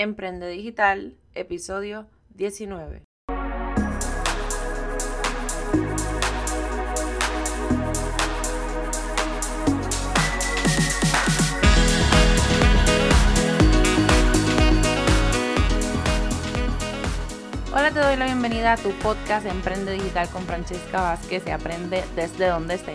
Emprende Digital, episodio 19. Hola, te doy la bienvenida a tu podcast Emprende Digital con Francesca Vázquez y aprende desde donde sea,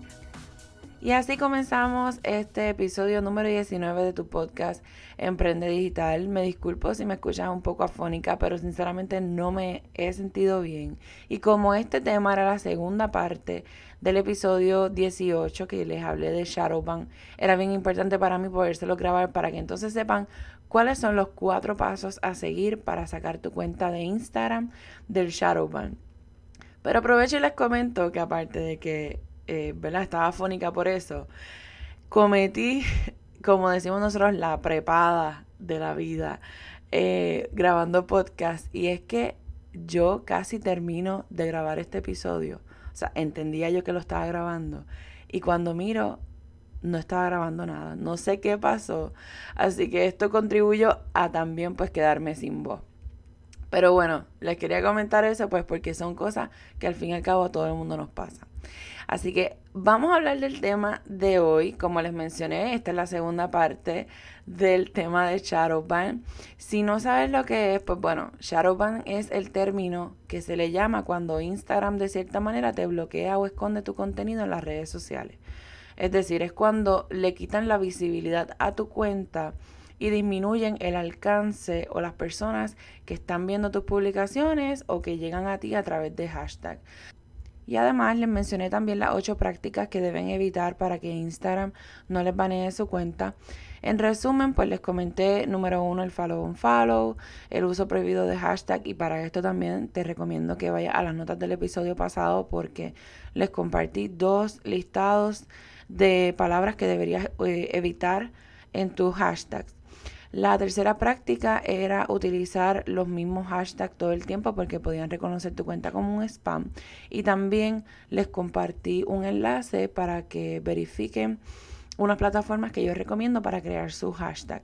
Y así comenzamos este episodio número 19 de tu podcast Emprende Digital. Me disculpo si me escuchas un poco afónica, pero sinceramente no me he sentido bien. Y como este tema era la segunda parte del episodio 18 que les hablé de Shadowban, era bien importante para mí podérselo grabar para que entonces sepan cuáles son los cuatro pasos a seguir para sacar tu cuenta de Instagram del Shadowban. Pero aprovecho y les comento que aparte de que eh, ¿verdad? Estaba afónica por eso. Cometí, como decimos nosotros, la prepada de la vida eh, grabando podcast. Y es que yo casi termino de grabar este episodio. O sea, entendía yo que lo estaba grabando. Y cuando miro, no estaba grabando nada. No sé qué pasó. Así que esto contribuyó a también pues quedarme sin voz. Pero bueno, les quería comentar eso pues porque son cosas que al fin y al cabo a todo el mundo nos pasa. Así que vamos a hablar del tema de hoy. Como les mencioné, esta es la segunda parte del tema de Shadowban. Si no sabes lo que es, pues bueno, Shadowban es el término que se le llama cuando Instagram de cierta manera te bloquea o esconde tu contenido en las redes sociales. Es decir, es cuando le quitan la visibilidad a tu cuenta y disminuyen el alcance o las personas que están viendo tus publicaciones o que llegan a ti a través de hashtag. Y además les mencioné también las ocho prácticas que deben evitar para que Instagram no les banee su cuenta. En resumen, pues les comenté número uno el follow on follow, el uso prohibido de hashtag y para esto también te recomiendo que vayas a las notas del episodio pasado porque les compartí dos listados de palabras que deberías eh, evitar en tus hashtags. La tercera práctica era utilizar los mismos hashtags todo el tiempo porque podían reconocer tu cuenta como un spam. Y también les compartí un enlace para que verifiquen unas plataformas que yo recomiendo para crear su hashtag.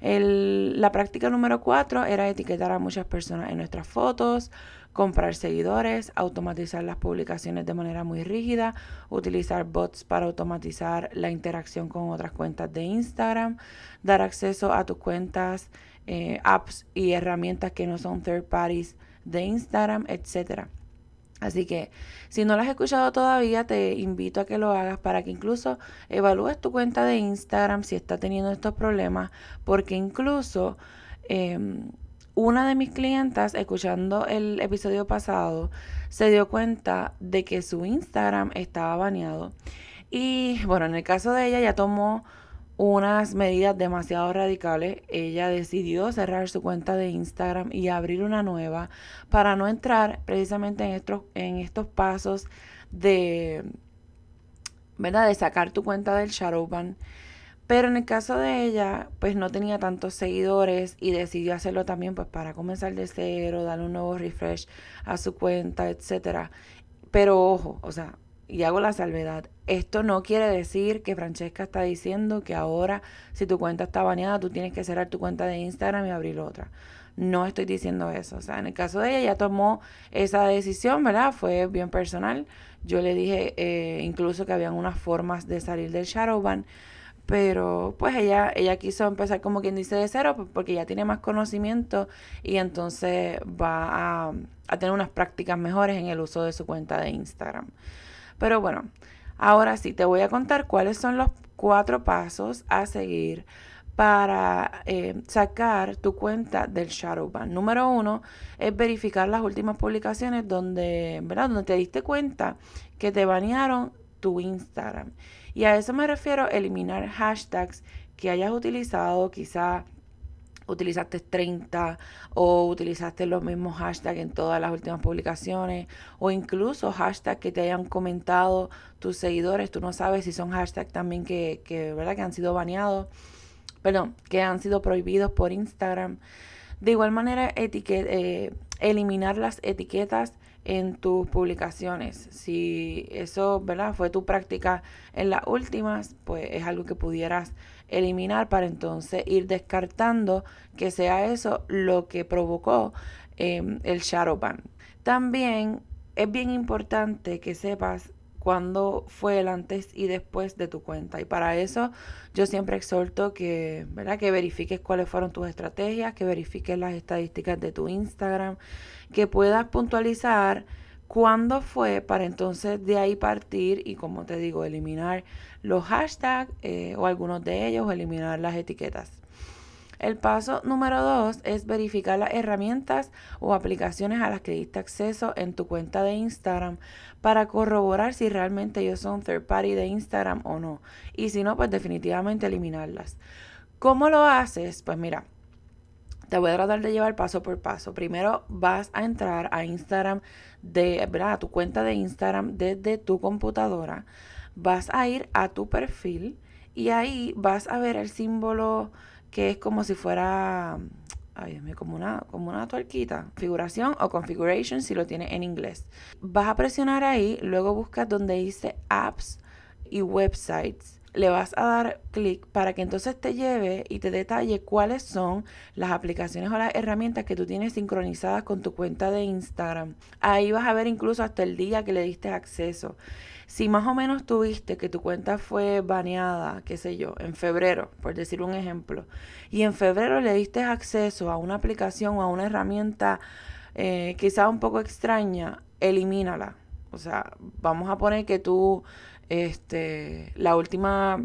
la práctica número cuatro era etiquetar a muchas personas en nuestras fotos, comprar seguidores, automatizar las publicaciones de manera muy rígida, utilizar bots para automatizar la interacción con otras cuentas de Instagram, dar acceso a tus cuentas, eh, apps y herramientas que no son third parties de Instagram, etc. Así que si no lo has escuchado todavía, te invito a que lo hagas para que incluso evalúes tu cuenta de Instagram si está teniendo estos problemas, porque incluso em, una de mis clientas, escuchando el episodio pasado, se dio cuenta de que su Instagram estaba baneado. Y bueno, en el caso de ella ya tomó unas medidas demasiado radicales. Ella decidió cerrar su cuenta de Instagram y abrir una nueva para no entrar precisamente en estos, en estos pasos de, ¿verdad? de sacar tu cuenta del shadowban pero en el caso de ella, pues no tenía tantos seguidores y decidió hacerlo también pues para comenzar de cero, darle un nuevo refresh a su cuenta, etcétera. Pero ojo, o sea, y hago la salvedad, esto no quiere decir que Francesca está diciendo que ahora si tu cuenta está baneada, tú tienes que cerrar tu cuenta de Instagram y abrir otra. No estoy diciendo eso. O sea, en el caso de ella, ya tomó esa decisión, ¿verdad? Fue bien personal. Yo le dije eh, incluso que habían unas formas de salir del Shadowban pero pues ella, ella quiso empezar como quien dice de cero porque ya tiene más conocimiento y entonces va a, a tener unas prácticas mejores en el uso de su cuenta de Instagram. Pero bueno, ahora sí te voy a contar cuáles son los cuatro pasos a seguir para eh, sacar tu cuenta del Shadowban. Número uno es verificar las últimas publicaciones donde, ¿verdad? donde te diste cuenta que te banearon tu Instagram. Y a eso me refiero eliminar hashtags que hayas utilizado quizá utilizaste 30 o utilizaste los mismos hashtags en todas las últimas publicaciones o incluso hashtags que te hayan comentado tus seguidores, tú no sabes si son hashtags también que, que, ¿verdad? que han sido baneados, perdón, que han sido prohibidos por Instagram. De igual manera, eh, eliminar las etiquetas en tus publicaciones. Si eso, ¿verdad? Fue tu práctica en las últimas, pues es algo que pudieras eliminar para entonces ir descartando que sea eso lo que provocó em, el shadow. También es bien importante que sepas cuándo fue el antes y después de tu cuenta. Y para eso yo siempre exhorto que, ¿verdad? que verifiques cuáles fueron tus estrategias, que verifiques las estadísticas de tu Instagram, que puedas puntualizar cuándo fue para entonces de ahí partir y como te digo, eliminar los hashtags eh, o algunos de ellos o eliminar las etiquetas. El paso número dos es verificar las herramientas o aplicaciones a las que diste acceso en tu cuenta de Instagram para corroborar si realmente ellos son third party de Instagram o no. Y si no, pues definitivamente eliminarlas. ¿Cómo lo haces? Pues mira, te voy a tratar de llevar paso por paso. Primero vas a entrar a Instagram de, ¿verdad? A tu cuenta de Instagram desde tu computadora. Vas a ir a tu perfil y ahí vas a ver el símbolo que es como si fuera, ay Dios mío, como una, como una tuerquita, figuración o configuration si lo tiene en inglés. Vas a presionar ahí, luego buscas donde dice apps y websites le vas a dar clic para que entonces te lleve y te detalle cuáles son las aplicaciones o las herramientas que tú tienes sincronizadas con tu cuenta de Instagram. Ahí vas a ver incluso hasta el día que le diste acceso. Si más o menos tuviste que tu cuenta fue baneada, qué sé yo, en febrero, por decir un ejemplo, y en febrero le diste acceso a una aplicación o a una herramienta eh, quizá un poco extraña, elimínala. O sea, vamos a poner que tú este, la última,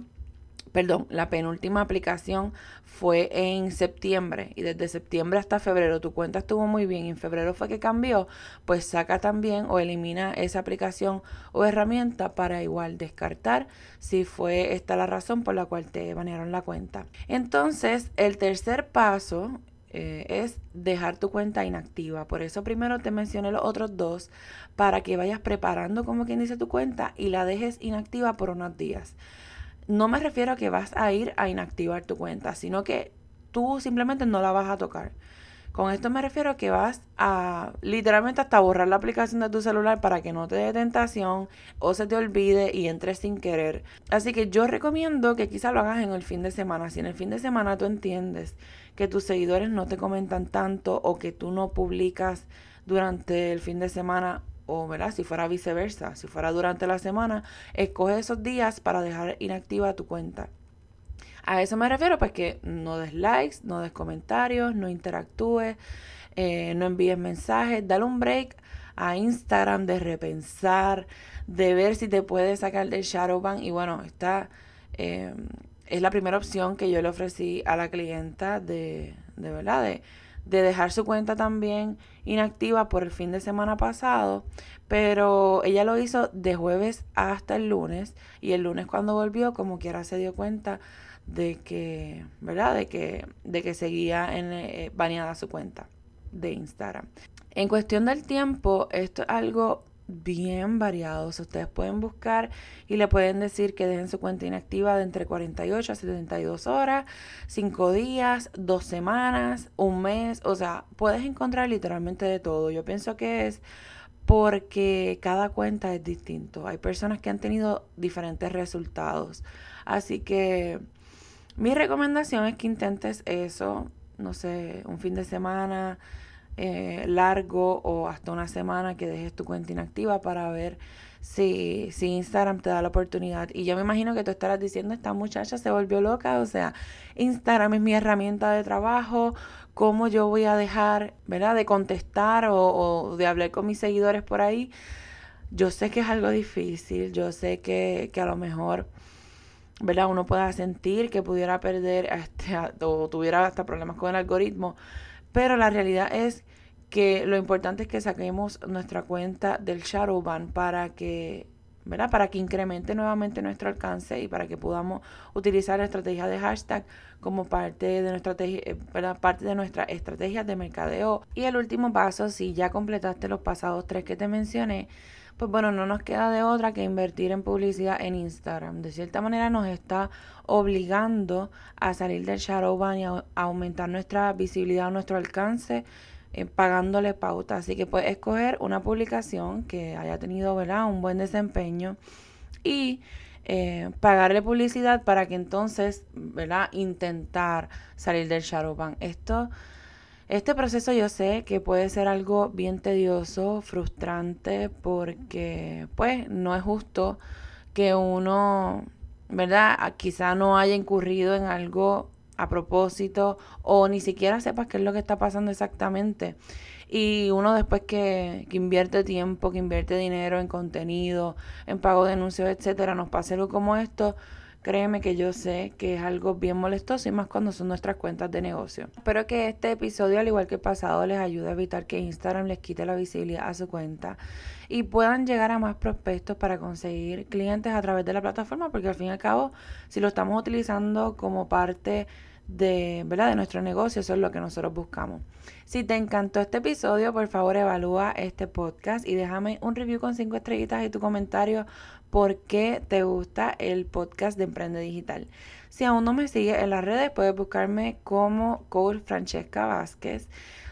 perdón, la penúltima aplicación fue en septiembre y desde septiembre hasta febrero tu cuenta estuvo muy bien y en febrero fue que cambió, pues saca también o elimina esa aplicación o herramienta para igual descartar si fue esta la razón por la cual te banearon la cuenta. Entonces, el tercer paso eh, es dejar tu cuenta inactiva. Por eso primero te mencioné los otros dos para que vayas preparando como quien dice tu cuenta y la dejes inactiva por unos días. No me refiero a que vas a ir a inactivar tu cuenta, sino que tú simplemente no la vas a tocar. Con esto me refiero a que vas a literalmente hasta borrar la aplicación de tu celular para que no te dé tentación o se te olvide y entres sin querer. Así que yo recomiendo que quizá lo hagas en el fin de semana. Si en el fin de semana tú entiendes que tus seguidores no te comentan tanto o que tú no publicas durante el fin de semana o ¿verdad? si fuera viceversa, si fuera durante la semana, escoge esos días para dejar inactiva tu cuenta. A eso me refiero, pues que no des likes, no des comentarios, no interactúes, eh, no envíes mensajes, dale un break a Instagram de repensar, de ver si te puedes sacar del Shadowban. Y bueno, esta eh, es la primera opción que yo le ofrecí a la clienta de, de verdad, de dejar su cuenta también inactiva por el fin de semana pasado, pero ella lo hizo de jueves hasta el lunes. Y el lunes cuando volvió como quiera se dio cuenta de que, ¿verdad? De que, de que seguía en, eh, baneada su cuenta de Instagram. En cuestión del tiempo, esto es algo bien variado. ustedes pueden buscar y le pueden decir que dejen su cuenta inactiva de entre 48 a 72 horas, 5 días, 2 semanas, un mes. O sea, puedes encontrar literalmente de todo. Yo pienso que es porque cada cuenta es distinto. Hay personas que han tenido diferentes resultados. Así que mi recomendación es que intentes eso, no sé, un fin de semana eh, largo o hasta una semana que dejes tu cuenta inactiva para ver si, si Instagram te da la oportunidad. Y yo me imagino que tú estarás diciendo, esta muchacha se volvió loca, o sea, Instagram es mi herramienta de trabajo, ¿cómo yo voy a dejar, verdad, de contestar o, o de hablar con mis seguidores por ahí? Yo sé que es algo difícil, yo sé que, que a lo mejor ¿verdad? Uno pueda sentir que pudiera perder este, o tuviera hasta problemas con el algoritmo, pero la realidad es que lo importante es que saquemos nuestra cuenta del shadow ban para que, ¿verdad? Para que incremente nuevamente nuestro alcance y para que podamos utilizar la estrategia de hashtag como parte de nuestra eh, parte de nuestra estrategia de mercadeo. Y el último paso, si ya completaste los pasados tres que te mencioné, pues bueno, no nos queda de otra que invertir en publicidad en Instagram. De cierta manera nos está obligando a salir del shadow ban y a, aumentar nuestra visibilidad, nuestro alcance, eh, pagándole pauta. Así que puedes escoger una publicación que haya tenido ¿verdad? un buen desempeño y eh, pagarle publicidad para que entonces ¿verdad? intentar salir del shadow ban. Esto este proceso yo sé que puede ser algo bien tedioso, frustrante, porque pues no es justo que uno, ¿verdad? Quizá no haya incurrido en algo a propósito o ni siquiera sepas qué es lo que está pasando exactamente. Y uno después que, que invierte tiempo, que invierte dinero en contenido, en pago de anuncios, etcétera, nos pase algo como esto, Créeme que yo sé que es algo bien molestoso y más cuando son nuestras cuentas de negocio. Espero que este episodio, al igual que el pasado, les ayude a evitar que Instagram les quite la visibilidad a su cuenta y puedan llegar a más prospectos para conseguir clientes a través de la plataforma, porque al fin y al cabo, si lo estamos utilizando como parte de, ¿verdad? de nuestro negocio, eso es lo que nosotros buscamos. Si te encantó este episodio, por favor evalúa este podcast y déjame un review con cinco estrellitas y tu comentario por qué te gusta el podcast de Emprende Digital. Si aún no me sigues en las redes, puedes buscarme como Coach Francesca Vázquez,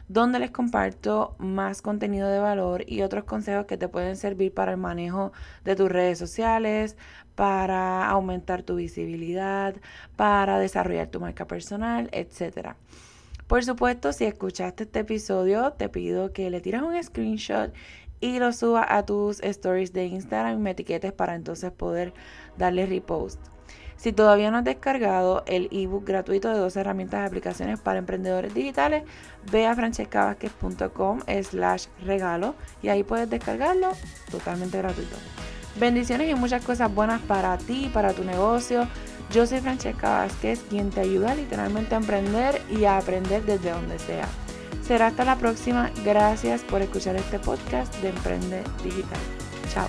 donde les comparto más contenido de valor y otros consejos que te pueden servir para el manejo de tus redes sociales, para aumentar tu visibilidad, para desarrollar tu marca personal, etc. Por supuesto, si escuchaste este episodio, te pido que le tires un screenshot y lo suba a tus stories de Instagram y me etiquetes para entonces poder darle repost. Si todavía no has descargado el ebook gratuito de dos herramientas de aplicaciones para emprendedores digitales, ve a francescavasquez.com slash regalo y ahí puedes descargarlo totalmente gratuito. Bendiciones y muchas cosas buenas para ti, para tu negocio. Yo soy Francesca Vázquez, quien te ayuda literalmente a emprender y a aprender desde donde sea. Será hasta la próxima. Gracias por escuchar este podcast de Emprende Digital. Chao.